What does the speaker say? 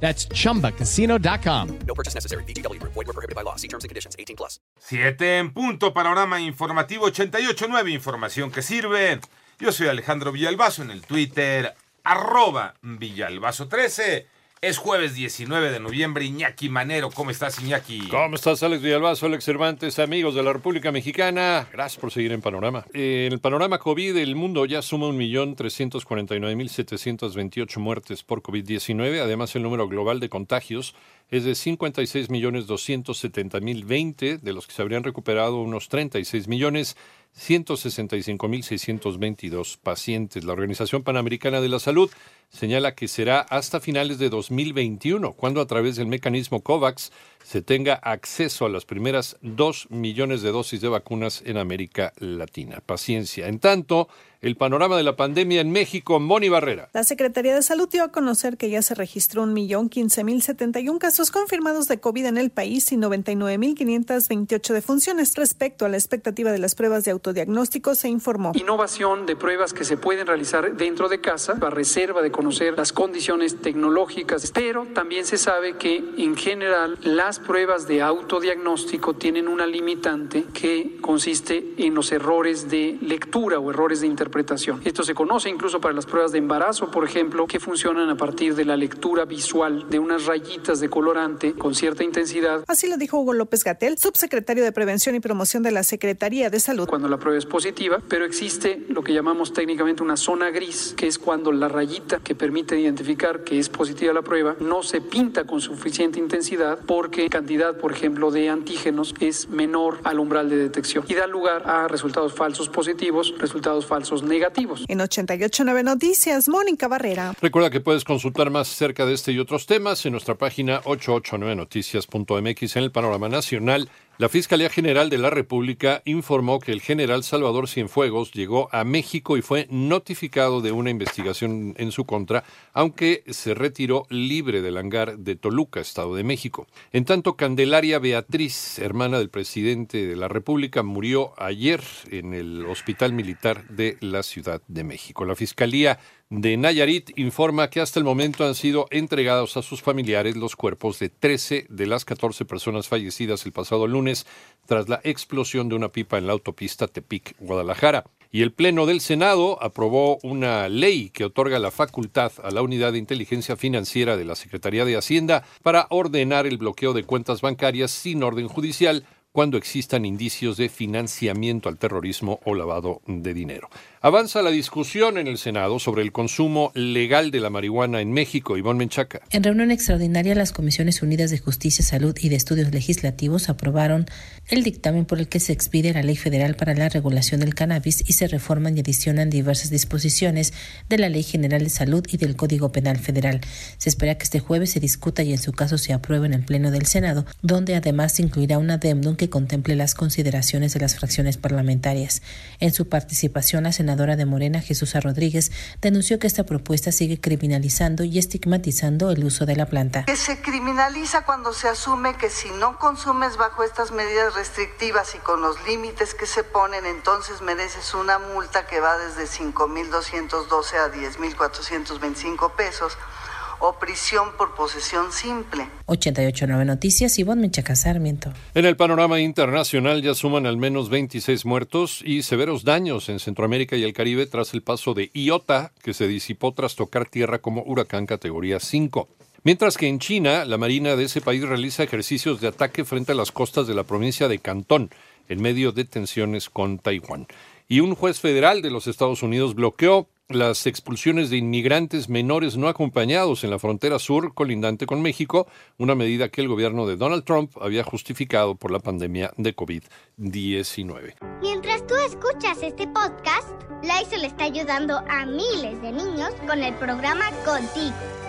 That's chumbacasino.com. No purchase necessary. BGW. Void were prohibited by law. See terms and conditions. 18 plus. 7 en punto, panorama informativo 88.9, información que sirve. Yo soy Alejandro Villalbazo en el Twitter, arroba Villalbazo13. Es jueves 19 de noviembre. Iñaki Manero, ¿cómo estás, Iñaki? ¿Cómo estás, Alex Villalbazo, Alex Cervantes, amigos de la República Mexicana? Gracias por seguir en Panorama. En el panorama COVID, el mundo ya suma 1.349.728 muertes por COVID-19. Además, el número global de contagios es de 56.270.020, de los que se habrían recuperado unos 36 millones. 165.622 pacientes. La Organización Panamericana de la Salud señala que será hasta finales de 2021 cuando a través del mecanismo COVAX se tenga acceso a las primeras dos millones de dosis de vacunas en América Latina. Paciencia. En tanto, el panorama de la pandemia en México, Moni Barrera. La Secretaría de Salud dio a conocer que ya se registró un millón quince mil setenta y un casos confirmados de COVID en el país y 99.528 defunciones. Respecto a la expectativa de las pruebas de autodiagnóstico, se informó. Innovación de pruebas que se pueden realizar dentro de casa, a reserva de conocer las condiciones tecnológicas, pero también se sabe que en general las pruebas de autodiagnóstico tienen una limitante que consiste en los errores de lectura o errores de interpretación. Esto se conoce incluso para las pruebas de embarazo, por ejemplo, que funcionan a partir de la lectura visual de unas rayitas de colorante con cierta intensidad. Así lo dijo Hugo López Gatel, subsecretario de Prevención y Promoción de la Secretaría de Salud. Cuando la prueba es positiva, pero existe lo que llamamos técnicamente una zona gris, que es cuando la rayita que permite identificar que es positiva la prueba no se pinta con suficiente intensidad porque cantidad, por ejemplo, de antígenos es menor al umbral de detección y da lugar a resultados falsos positivos, resultados falsos negativos. En 889 Noticias, Mónica Barrera. Recuerda que puedes consultar más acerca de este y otros temas en nuestra página 889noticias.mx en el panorama nacional. La Fiscalía General de la República informó que el general Salvador Cienfuegos llegó a México y fue notificado de una investigación en su contra, aunque se retiró libre del hangar de Toluca, Estado de México. En tanto, Candelaria Beatriz, hermana del presidente de la República, murió ayer en el Hospital Militar de la Ciudad de México. La Fiscalía de Nayarit informa que hasta el momento han sido entregados a sus familiares los cuerpos de 13 de las 14 personas fallecidas el pasado lunes tras la explosión de una pipa en la autopista Tepic-Guadalajara. Y el Pleno del Senado aprobó una ley que otorga la facultad a la Unidad de Inteligencia Financiera de la Secretaría de Hacienda para ordenar el bloqueo de cuentas bancarias sin orden judicial cuando existan indicios de financiamiento al terrorismo o lavado de dinero. Avanza la discusión en el Senado sobre el consumo legal de la marihuana en México. Ivonne Menchaca. En reunión extraordinaria, las Comisiones Unidas de Justicia, Salud y de Estudios Legislativos aprobaron el dictamen por el que se expide la Ley Federal para la Regulación del Cannabis y se reforman y adicionan diversas disposiciones de la Ley General de Salud y del Código Penal Federal. Se espera que este jueves se discuta y en su caso se apruebe en el Pleno del Senado, donde además se incluirá un adendum que contemple las consideraciones de las fracciones parlamentarias. En su participación, la senadora de Morena, Jesús Rodríguez, denunció que esta propuesta sigue criminalizando y estigmatizando el uso de la planta. Que se criminaliza cuando se asume que si no consumes bajo estas medidas restrictivas y con los límites que se ponen, entonces mereces una multa que va desde 5.212 a 10.425 pesos o prisión por posesión simple. 889 Noticias, Ivonne Menchaca Sarmiento. En el panorama internacional ya suman al menos 26 muertos y severos daños en Centroamérica y el Caribe tras el paso de Iota, que se disipó tras tocar tierra como huracán categoría 5. Mientras que en China, la Marina de ese país realiza ejercicios de ataque frente a las costas de la provincia de Cantón, en medio de tensiones con Taiwán. Y un juez federal de los Estados Unidos bloqueó las expulsiones de inmigrantes menores no acompañados en la frontera sur colindante con México, una medida que el gobierno de Donald Trump había justificado por la pandemia de COVID-19. Mientras tú escuchas este podcast, Lysol está ayudando a miles de niños con el programa Contigo